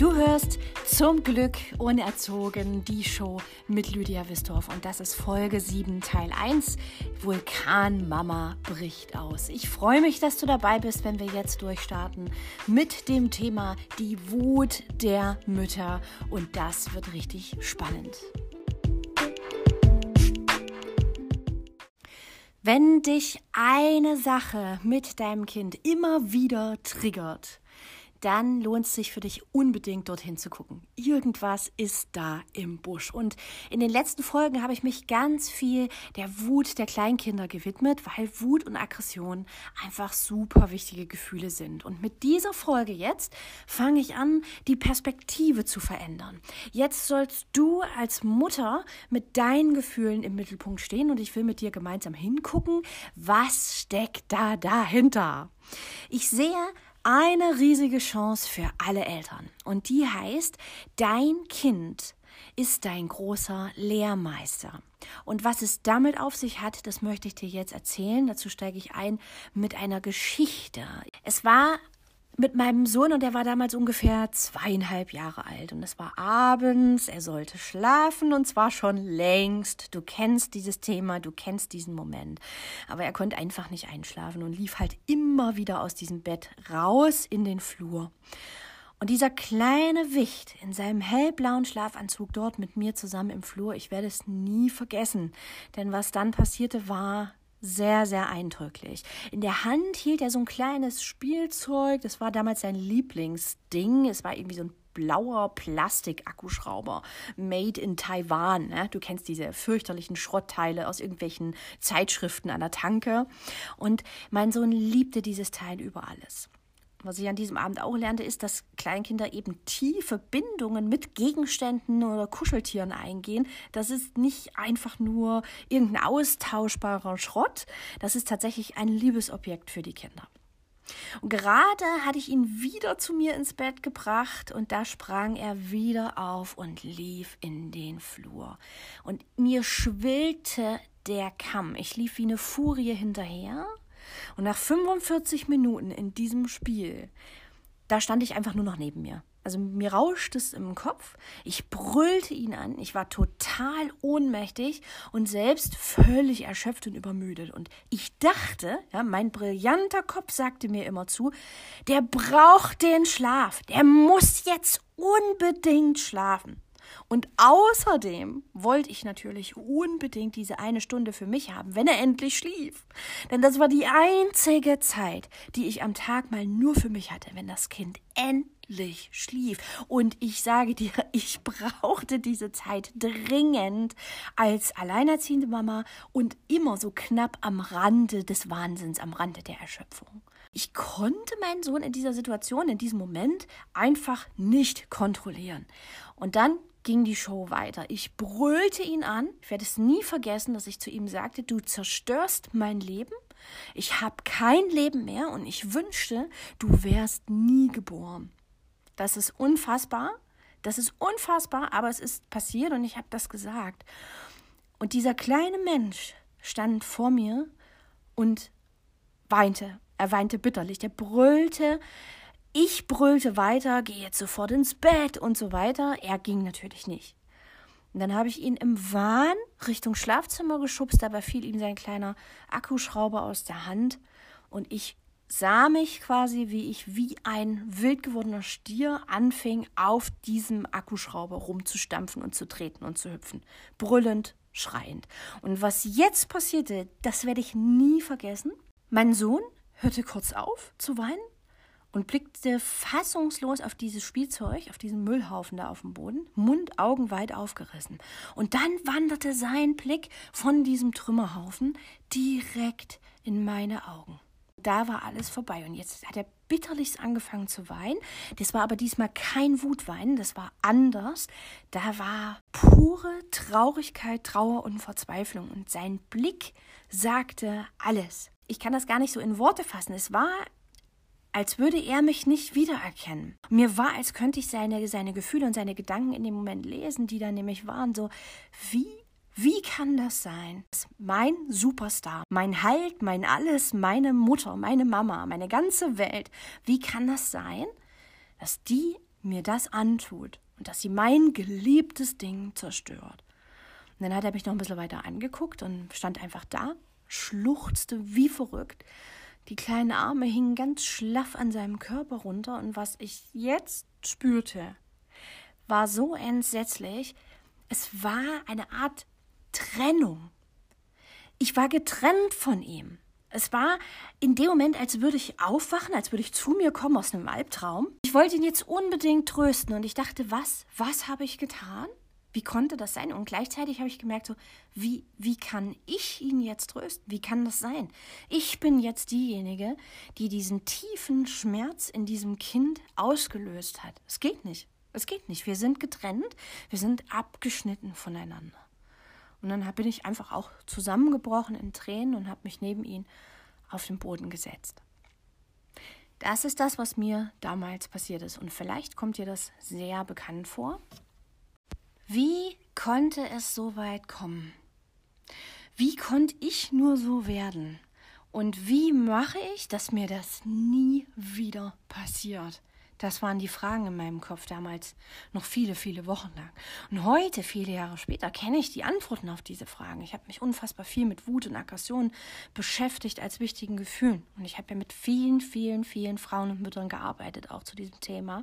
Du hörst zum Glück unerzogen die Show mit Lydia Wistorf und das ist Folge 7 Teil 1. Vulkan Mama bricht aus. Ich freue mich, dass du dabei bist, wenn wir jetzt durchstarten mit dem Thema die Wut der Mütter und das wird richtig spannend. Wenn dich eine Sache mit deinem Kind immer wieder triggert, dann lohnt es sich für dich unbedingt dorthin zu gucken. Irgendwas ist da im Busch. Und in den letzten Folgen habe ich mich ganz viel der Wut der Kleinkinder gewidmet, weil Wut und Aggression einfach super wichtige Gefühle sind. Und mit dieser Folge jetzt fange ich an, die Perspektive zu verändern. Jetzt sollst du als Mutter mit deinen Gefühlen im Mittelpunkt stehen und ich will mit dir gemeinsam hingucken, was steckt da dahinter. Ich sehe eine riesige Chance für alle Eltern. Und die heißt, dein Kind ist dein großer Lehrmeister. Und was es damit auf sich hat, das möchte ich dir jetzt erzählen. Dazu steige ich ein mit einer Geschichte. Es war mit meinem Sohn und der war damals ungefähr zweieinhalb Jahre alt und es war abends, er sollte schlafen und zwar schon längst. Du kennst dieses Thema, du kennst diesen Moment. Aber er konnte einfach nicht einschlafen und lief halt immer wieder aus diesem Bett raus in den Flur. Und dieser kleine Wicht in seinem hellblauen Schlafanzug dort mit mir zusammen im Flur, ich werde es nie vergessen. Denn was dann passierte, war sehr, sehr eindrücklich. In der Hand hielt er so ein kleines Spielzeug. Das war damals sein Lieblingsding. Es war irgendwie so ein blauer Plastik-Akkuschrauber, made in Taiwan. Ne? Du kennst diese fürchterlichen Schrottteile aus irgendwelchen Zeitschriften an der Tanke. Und mein Sohn liebte dieses Teil über alles was ich an diesem Abend auch lernte, ist, dass Kleinkinder eben tiefe Bindungen mit Gegenständen oder Kuscheltieren eingehen. Das ist nicht einfach nur irgendein austauschbarer Schrott, das ist tatsächlich ein Liebesobjekt für die Kinder. Und gerade hatte ich ihn wieder zu mir ins Bett gebracht und da sprang er wieder auf und lief in den Flur. Und mir schwillte der Kamm. Ich lief wie eine Furie hinterher und nach 45 Minuten in diesem Spiel, da stand ich einfach nur noch neben mir. Also mir rauschte es im Kopf. Ich brüllte ihn an. Ich war total ohnmächtig und selbst völlig erschöpft und übermüdet. Und ich dachte, ja, mein brillanter Kopf sagte mir immer zu, der braucht den Schlaf. Der muss jetzt unbedingt schlafen. Und außerdem wollte ich natürlich unbedingt diese eine Stunde für mich haben, wenn er endlich schlief. Denn das war die einzige Zeit, die ich am Tag mal nur für mich hatte, wenn das Kind endlich schlief. Und ich sage dir, ich brauchte diese Zeit dringend als alleinerziehende Mama und immer so knapp am Rande des Wahnsinns, am Rande der Erschöpfung. Ich konnte meinen Sohn in dieser Situation, in diesem Moment einfach nicht kontrollieren. Und dann ging die Show weiter. Ich brüllte ihn an. Ich werde es nie vergessen, dass ich zu ihm sagte, du zerstörst mein Leben. Ich habe kein Leben mehr und ich wünschte, du wärst nie geboren. Das ist unfassbar. Das ist unfassbar, aber es ist passiert und ich habe das gesagt. Und dieser kleine Mensch stand vor mir und weinte. Er weinte bitterlich. Er brüllte, ich brüllte weiter, geh jetzt sofort ins Bett und so weiter. Er ging natürlich nicht. Und dann habe ich ihn im Wahn Richtung Schlafzimmer geschubst, dabei fiel ihm sein kleiner Akkuschrauber aus der Hand und ich sah mich quasi, wie ich wie ein wild gewordener Stier anfing, auf diesem Akkuschrauber rumzustampfen und zu treten und zu hüpfen. Brüllend, schreiend. Und was jetzt passierte, das werde ich nie vergessen. Mein Sohn hörte kurz auf zu weinen und blickte fassungslos auf dieses Spielzeug, auf diesen Müllhaufen da auf dem Boden, Mund augenweit aufgerissen. Und dann wanderte sein Blick von diesem Trümmerhaufen direkt in meine Augen. Da war alles vorbei und jetzt hat er bitterlichst angefangen zu weinen. Das war aber diesmal kein Wutweinen, das war anders. Da war pure Traurigkeit, Trauer und Verzweiflung und sein Blick sagte alles. Ich kann das gar nicht so in Worte fassen. Es war als würde er mich nicht wiedererkennen. Mir war, als könnte ich seine, seine Gefühle und seine Gedanken in dem Moment lesen, die da nämlich waren so, wie wie kann das sein? Mein Superstar, mein Halt, mein Alles, meine Mutter, meine Mama, meine ganze Welt. Wie kann das sein, dass die mir das antut und dass sie mein geliebtes Ding zerstört. Und dann hat er mich noch ein bisschen weiter angeguckt und stand einfach da, schluchzte wie verrückt. Die kleinen Arme hingen ganz schlaff an seinem Körper runter und was ich jetzt spürte, war so entsetzlich. Es war eine Art Trennung. Ich war getrennt von ihm. Es war in dem Moment, als würde ich aufwachen, als würde ich zu mir kommen aus einem Albtraum. Ich wollte ihn jetzt unbedingt trösten und ich dachte, was, was habe ich getan? Wie konnte das sein? Und gleichzeitig habe ich gemerkt, so, wie, wie kann ich ihn jetzt trösten? Wie kann das sein? Ich bin jetzt diejenige, die diesen tiefen Schmerz in diesem Kind ausgelöst hat. Es geht nicht. Es geht nicht. Wir sind getrennt. Wir sind abgeschnitten voneinander. Und dann bin ich einfach auch zusammengebrochen in Tränen und habe mich neben ihn auf den Boden gesetzt. Das ist das, was mir damals passiert ist. Und vielleicht kommt dir das sehr bekannt vor. Wie konnte es so weit kommen? Wie konnte ich nur so werden? Und wie mache ich, dass mir das nie wieder passiert? Das waren die Fragen in meinem Kopf damals noch viele, viele Wochen lang. Und heute, viele Jahre später, kenne ich die Antworten auf diese Fragen. Ich habe mich unfassbar viel mit Wut und Aggression beschäftigt als wichtigen Gefühlen. Und ich habe ja mit vielen, vielen, vielen Frauen und Müttern gearbeitet, auch zu diesem Thema.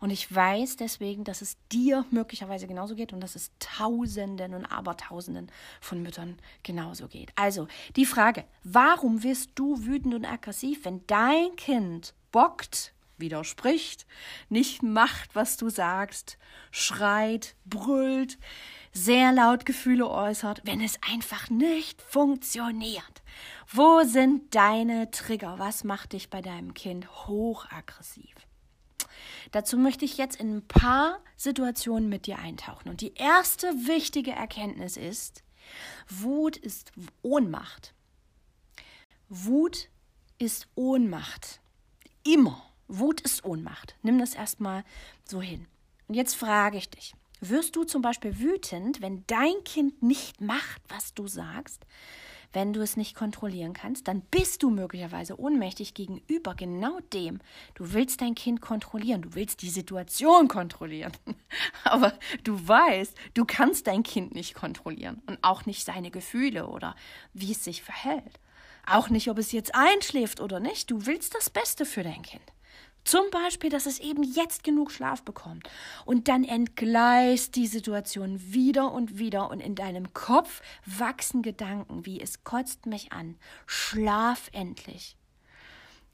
Und ich weiß deswegen, dass es dir möglicherweise genauso geht und dass es Tausenden und Abertausenden von Müttern genauso geht. Also die Frage, warum wirst du wütend und aggressiv, wenn dein Kind bockt, widerspricht, nicht macht, was du sagst, schreit, brüllt, sehr laut Gefühle äußert, wenn es einfach nicht funktioniert. Wo sind deine Trigger? Was macht dich bei deinem Kind hochaggressiv? Dazu möchte ich jetzt in ein paar Situationen mit dir eintauchen. Und die erste wichtige Erkenntnis ist, Wut ist Ohnmacht. Wut ist Ohnmacht. Immer. Wut ist Ohnmacht. Nimm das erstmal so hin. Und jetzt frage ich dich, wirst du zum Beispiel wütend, wenn dein Kind nicht macht, was du sagst? Wenn du es nicht kontrollieren kannst, dann bist du möglicherweise ohnmächtig gegenüber genau dem. Du willst dein Kind kontrollieren, du willst die Situation kontrollieren. Aber du weißt, du kannst dein Kind nicht kontrollieren und auch nicht seine Gefühle oder wie es sich verhält. Auch nicht, ob es jetzt einschläft oder nicht. Du willst das Beste für dein Kind. Zum Beispiel, dass es eben jetzt genug Schlaf bekommt. Und dann entgleist die Situation wieder und wieder und in deinem Kopf wachsen Gedanken wie es kotzt mich an. Schlaf endlich.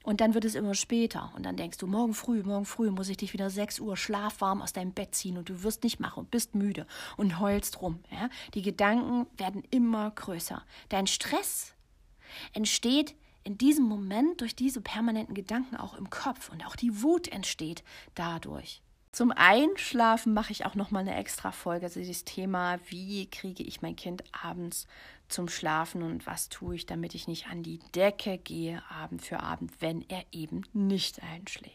Und dann wird es immer später. Und dann denkst du, morgen früh, morgen früh muss ich dich wieder 6 Uhr schlafwarm aus deinem Bett ziehen und du wirst nicht machen und bist müde und heulst rum. Ja? Die Gedanken werden immer größer. Dein Stress entsteht in diesem Moment durch diese permanenten Gedanken auch im Kopf und auch die Wut entsteht dadurch. Zum Einschlafen mache ich auch noch mal eine extra Folge, also dieses Thema, wie kriege ich mein Kind abends zum Schlafen und was tue ich, damit ich nicht an die Decke gehe Abend für Abend, wenn er eben nicht einschläft.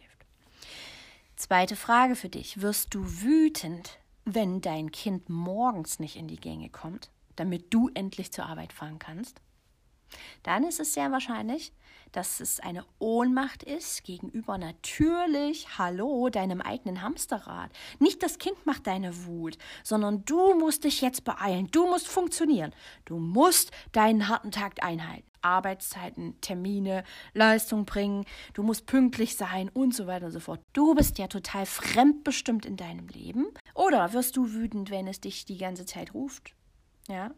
Zweite Frage für dich, wirst du wütend, wenn dein Kind morgens nicht in die Gänge kommt, damit du endlich zur Arbeit fahren kannst? Dann ist es sehr wahrscheinlich, dass es eine Ohnmacht ist gegenüber natürlich, hallo, deinem eigenen Hamsterrad. Nicht das Kind macht deine Wut, sondern du musst dich jetzt beeilen, du musst funktionieren, du musst deinen harten Takt einhalten. Arbeitszeiten, Termine, Leistung bringen, du musst pünktlich sein und so weiter und so fort. Du bist ja total fremdbestimmt in deinem Leben. Oder wirst du wütend, wenn es dich die ganze Zeit ruft? Ja,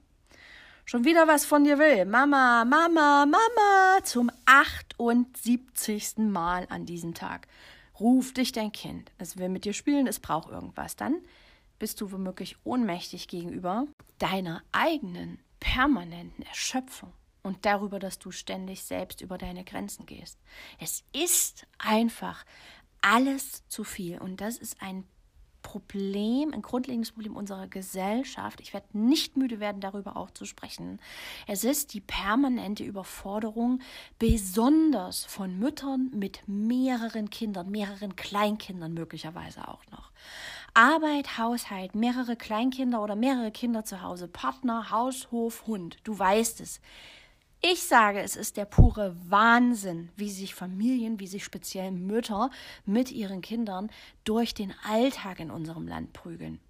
schon wieder was von dir will. Mama, Mama, Mama, zum 78. Mal an diesem Tag. Ruft dich dein Kind. Es will mit dir spielen, es braucht irgendwas. Dann bist du womöglich ohnmächtig gegenüber deiner eigenen permanenten Erschöpfung und darüber, dass du ständig selbst über deine Grenzen gehst. Es ist einfach alles zu viel und das ist ein Problem, ein grundlegendes Problem unserer Gesellschaft. Ich werde nicht müde werden, darüber auch zu sprechen. Es ist die permanente Überforderung, besonders von Müttern mit mehreren Kindern, mehreren Kleinkindern möglicherweise auch noch. Arbeit, Haushalt, mehrere Kleinkinder oder mehrere Kinder zu Hause, Partner, Haus, Hof, Hund. Du weißt es. Ich sage, es ist der pure Wahnsinn, wie sich Familien, wie sich speziell Mütter mit ihren Kindern durch den Alltag in unserem Land prügeln.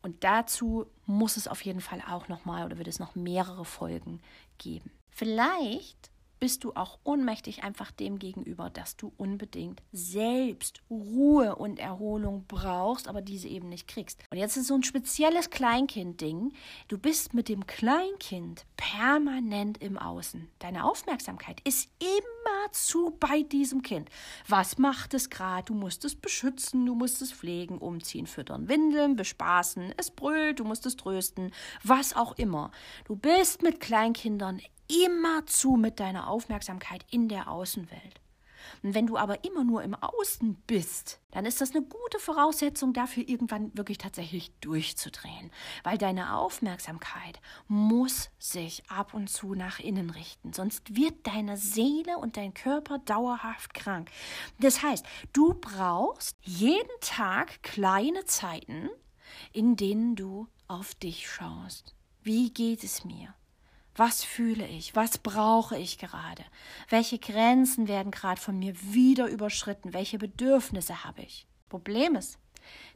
Und dazu muss es auf jeden Fall auch nochmal oder wird es noch mehrere Folgen geben. Vielleicht bist du auch ohnmächtig einfach dem gegenüber, dass du unbedingt selbst Ruhe und Erholung brauchst, aber diese eben nicht kriegst. Und jetzt ist so ein spezielles Kleinkind-Ding. Du bist mit dem Kleinkind permanent im Außen. Deine Aufmerksamkeit ist immerzu bei diesem Kind. Was macht es gerade? Du musst es beschützen, du musst es pflegen, umziehen, füttern, windeln, bespaßen, es brüllt, du musst es trösten, was auch immer. Du bist mit Kleinkindern immerzu mit deiner Aufmerksamkeit in der Außenwelt. Und wenn du aber immer nur im Außen bist, dann ist das eine gute Voraussetzung dafür, irgendwann wirklich tatsächlich durchzudrehen. Weil deine Aufmerksamkeit muss sich ab und zu nach innen richten. Sonst wird deine Seele und dein Körper dauerhaft krank. Das heißt, du brauchst jeden Tag kleine Zeiten, in denen du auf dich schaust. Wie geht es mir? Was fühle ich? Was brauche ich gerade? Welche Grenzen werden gerade von mir wieder überschritten? Welche Bedürfnisse habe ich? Problem ist,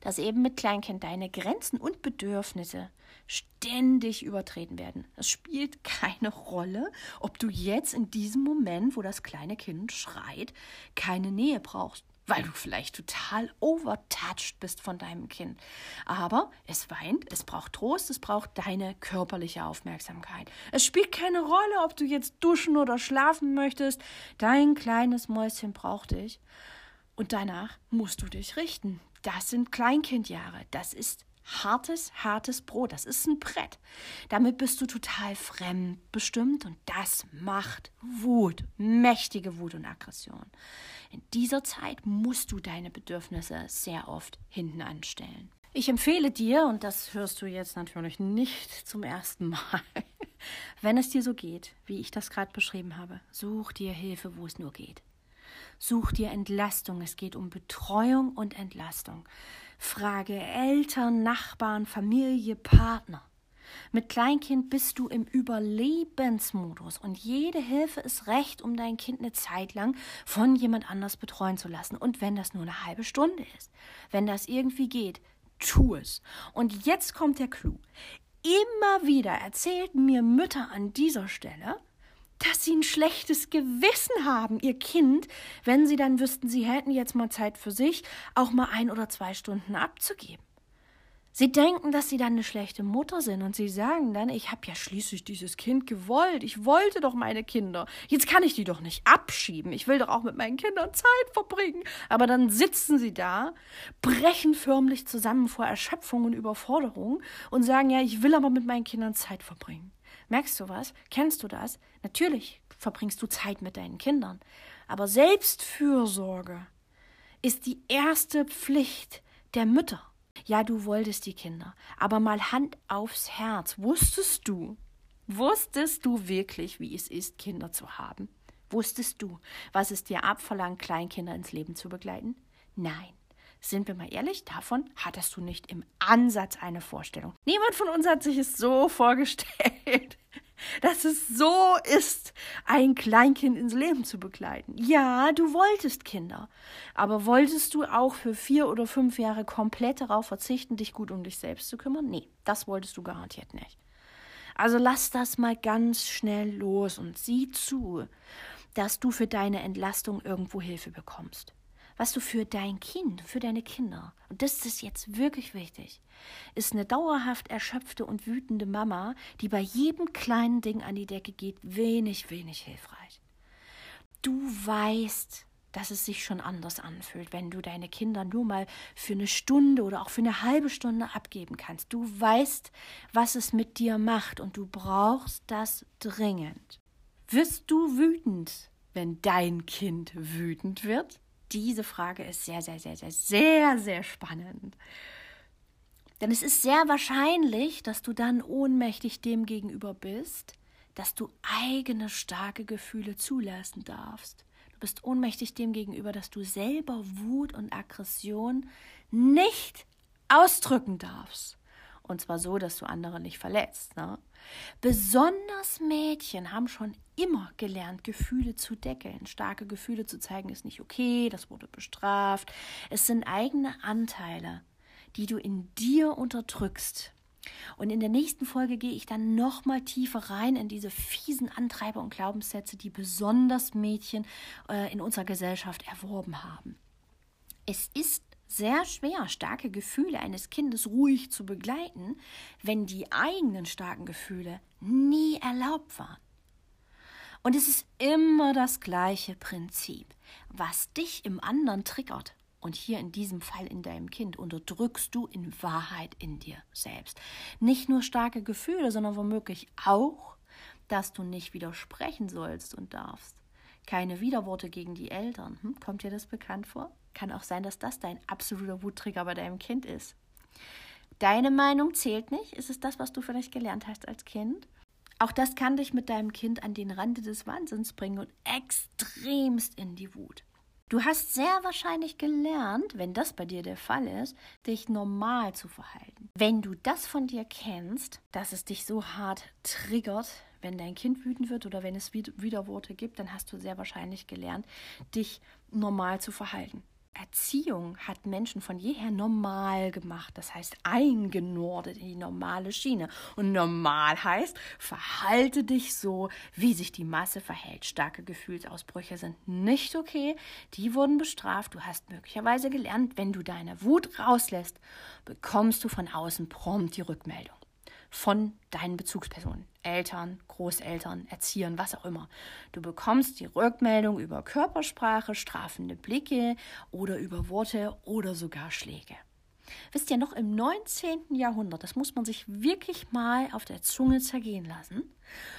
dass eben mit Kleinkind deine Grenzen und Bedürfnisse ständig übertreten werden. Es spielt keine Rolle, ob du jetzt in diesem Moment, wo das kleine Kind schreit, keine Nähe brauchst weil du vielleicht total overtouched bist von deinem Kind. Aber es weint, es braucht Trost, es braucht deine körperliche Aufmerksamkeit. Es spielt keine Rolle, ob du jetzt duschen oder schlafen möchtest. Dein kleines Mäuschen braucht dich. Und danach musst du dich richten. Das sind Kleinkindjahre. Das ist hartes, hartes Brot. Das ist ein Brett. Damit bist du total fremdbestimmt und das macht Wut, mächtige Wut und Aggression. In dieser Zeit musst du deine Bedürfnisse sehr oft hinten anstellen. Ich empfehle dir, und das hörst du jetzt natürlich nicht zum ersten Mal, wenn es dir so geht, wie ich das gerade beschrieben habe, such dir Hilfe, wo es nur geht. Such dir Entlastung. Es geht um Betreuung und Entlastung. Frage Eltern, Nachbarn, Familie, Partner. Mit Kleinkind bist du im Überlebensmodus und jede Hilfe ist recht, um dein Kind eine Zeit lang von jemand anders betreuen zu lassen. Und wenn das nur eine halbe Stunde ist, wenn das irgendwie geht, tu es. Und jetzt kommt der Clou. Immer wieder erzählten mir Mütter an dieser Stelle, dass sie ein schlechtes Gewissen haben, ihr Kind, wenn sie dann wüssten, sie hätten jetzt mal Zeit für sich, auch mal ein oder zwei Stunden abzugeben. Sie denken, dass sie dann eine schlechte Mutter sind und sie sagen dann, ich habe ja schließlich dieses Kind gewollt, ich wollte doch meine Kinder, jetzt kann ich die doch nicht abschieben, ich will doch auch mit meinen Kindern Zeit verbringen. Aber dann sitzen sie da, brechen förmlich zusammen vor Erschöpfung und Überforderung und sagen, ja, ich will aber mit meinen Kindern Zeit verbringen. Merkst du was? Kennst du das? Natürlich verbringst du Zeit mit deinen Kindern, aber Selbstfürsorge ist die erste Pflicht der Mütter. Ja, du wolltest die Kinder, aber mal Hand aufs Herz. Wusstest du, wusstest du wirklich, wie es ist, Kinder zu haben? Wusstest du, was es dir abverlangt, Kleinkinder ins Leben zu begleiten? Nein. Sind wir mal ehrlich, davon hattest du nicht im Ansatz eine Vorstellung. Niemand von uns hat sich es so vorgestellt, dass es so ist, ein Kleinkind ins Leben zu begleiten. Ja, du wolltest Kinder, aber wolltest du auch für vier oder fünf Jahre komplett darauf verzichten, dich gut um dich selbst zu kümmern? Nee, das wolltest du garantiert nicht. Also lass das mal ganz schnell los und sieh zu, dass du für deine Entlastung irgendwo Hilfe bekommst was du für dein Kind, für deine Kinder, und das ist jetzt wirklich wichtig, ist eine dauerhaft erschöpfte und wütende Mama, die bei jedem kleinen Ding an die Decke geht, wenig, wenig hilfreich. Du weißt, dass es sich schon anders anfühlt, wenn du deine Kinder nur mal für eine Stunde oder auch für eine halbe Stunde abgeben kannst. Du weißt, was es mit dir macht und du brauchst das dringend. Wirst du wütend, wenn dein Kind wütend wird? Diese Frage ist sehr, sehr, sehr, sehr, sehr, sehr spannend. Denn es ist sehr wahrscheinlich, dass du dann ohnmächtig dem gegenüber bist, dass du eigene starke Gefühle zulassen darfst. Du bist ohnmächtig dem gegenüber, dass du selber Wut und Aggression nicht ausdrücken darfst. Und zwar so, dass du andere nicht verletzt. Ne? Besonders Mädchen haben schon immer gelernt, Gefühle zu deckeln. Starke Gefühle zu zeigen ist nicht okay, das wurde bestraft. Es sind eigene Anteile, die du in dir unterdrückst. Und in der nächsten Folge gehe ich dann noch mal tiefer rein in diese fiesen Antreiber und Glaubenssätze, die besonders Mädchen äh, in unserer Gesellschaft erworben haben. Es ist sehr schwer, starke Gefühle eines Kindes ruhig zu begleiten, wenn die eigenen starken Gefühle nie erlaubt waren. Und es ist immer das gleiche Prinzip. Was dich im anderen triggert, und hier in diesem Fall in deinem Kind, unterdrückst du in Wahrheit in dir selbst. Nicht nur starke Gefühle, sondern womöglich auch, dass du nicht widersprechen sollst und darfst. Keine Widerworte gegen die Eltern. Hm? Kommt dir das bekannt vor? Kann auch sein, dass das dein absoluter Wuttrigger bei deinem Kind ist. Deine Meinung zählt nicht. Ist es das, was du vielleicht gelernt hast als Kind? Auch das kann dich mit deinem Kind an den Rande des Wahnsinns bringen und extremst in die Wut. Du hast sehr wahrscheinlich gelernt, wenn das bei dir der Fall ist, dich normal zu verhalten. Wenn du das von dir kennst, dass es dich so hart triggert, wenn dein Kind wütend wird oder wenn es Widerworte gibt, dann hast du sehr wahrscheinlich gelernt, dich normal zu verhalten. Erziehung hat Menschen von jeher normal gemacht, das heißt eingenordet in die normale Schiene. Und normal heißt, verhalte dich so, wie sich die Masse verhält. Starke Gefühlsausbrüche sind nicht okay, die wurden bestraft. Du hast möglicherweise gelernt, wenn du deine Wut rauslässt, bekommst du von außen prompt die Rückmeldung von deinen Bezugspersonen, Eltern, Großeltern, Erziehern, was auch immer. Du bekommst die Rückmeldung über Körpersprache, strafende Blicke oder über Worte oder sogar Schläge. Wisst ihr, noch im 19. Jahrhundert, das muss man sich wirklich mal auf der Zunge zergehen lassen,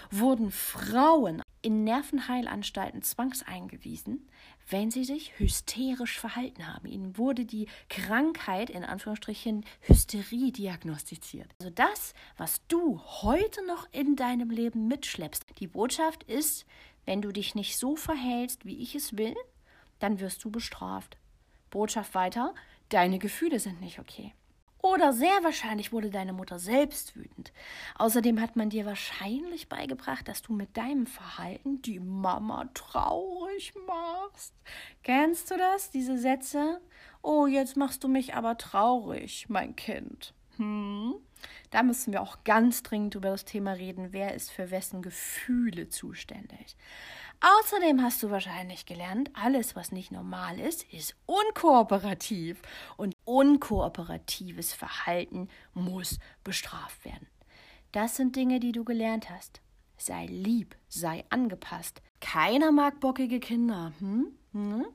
wurden Frauen in Nervenheilanstalten zwangseingewiesen, wenn sie sich hysterisch verhalten haben. Ihnen wurde die Krankheit in Anführungsstrichen Hysterie diagnostiziert. Also das, was du heute noch in deinem Leben mitschleppst. Die Botschaft ist, wenn du dich nicht so verhältst, wie ich es will, dann wirst du bestraft. Botschaft weiter, deine Gefühle sind nicht okay. Oder sehr wahrscheinlich wurde deine Mutter selbst wütend. Außerdem hat man dir wahrscheinlich beigebracht, dass du mit deinem Verhalten die Mama traurig machst. Kennst du das, diese Sätze? Oh, jetzt machst du mich aber traurig, mein Kind. Hm? Da müssen wir auch ganz dringend über das Thema reden, wer ist für wessen Gefühle zuständig. Außerdem hast du wahrscheinlich gelernt, alles, was nicht normal ist, ist unkooperativ. Und unkooperatives Verhalten muss bestraft werden. Das sind Dinge, die du gelernt hast. Sei lieb, sei angepasst. Keiner mag bockige Kinder. Hm? Hm?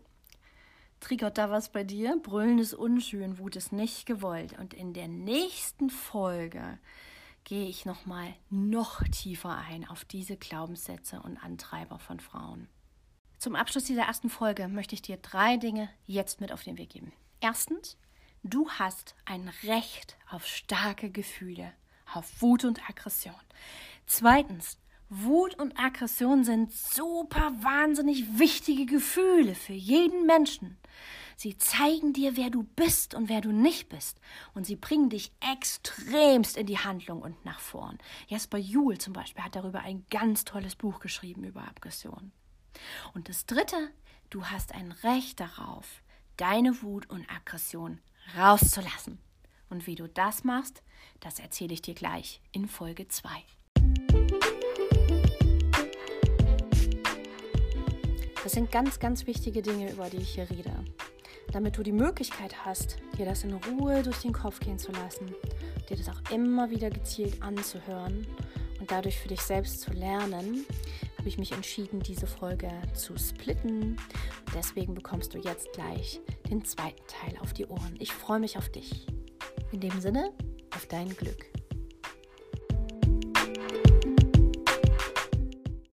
Triggert da was bei dir? Brüllen ist unschön, Wut ist nicht gewollt. Und in der nächsten Folge gehe ich nochmal noch tiefer ein auf diese Glaubenssätze und Antreiber von Frauen. Zum Abschluss dieser ersten Folge möchte ich dir drei Dinge jetzt mit auf den Weg geben. Erstens, du hast ein Recht auf starke Gefühle, auf Wut und Aggression. Zweitens, Wut und Aggression sind super wahnsinnig wichtige Gefühle für jeden Menschen. Sie zeigen dir, wer du bist und wer du nicht bist. Und sie bringen dich extremst in die Handlung und nach vorn. Jasper Juhl zum Beispiel hat darüber ein ganz tolles Buch geschrieben über Aggression. Und das Dritte, du hast ein Recht darauf, deine Wut und Aggression rauszulassen. Und wie du das machst, das erzähle ich dir gleich in Folge 2. Das sind ganz, ganz wichtige Dinge, über die ich hier rede damit du die Möglichkeit hast, dir das in Ruhe durch den Kopf gehen zu lassen, dir das auch immer wieder gezielt anzuhören und dadurch für dich selbst zu lernen, habe ich mich entschieden, diese Folge zu splitten. Deswegen bekommst du jetzt gleich den zweiten Teil auf die Ohren. Ich freue mich auf dich. In dem Sinne, auf dein Glück.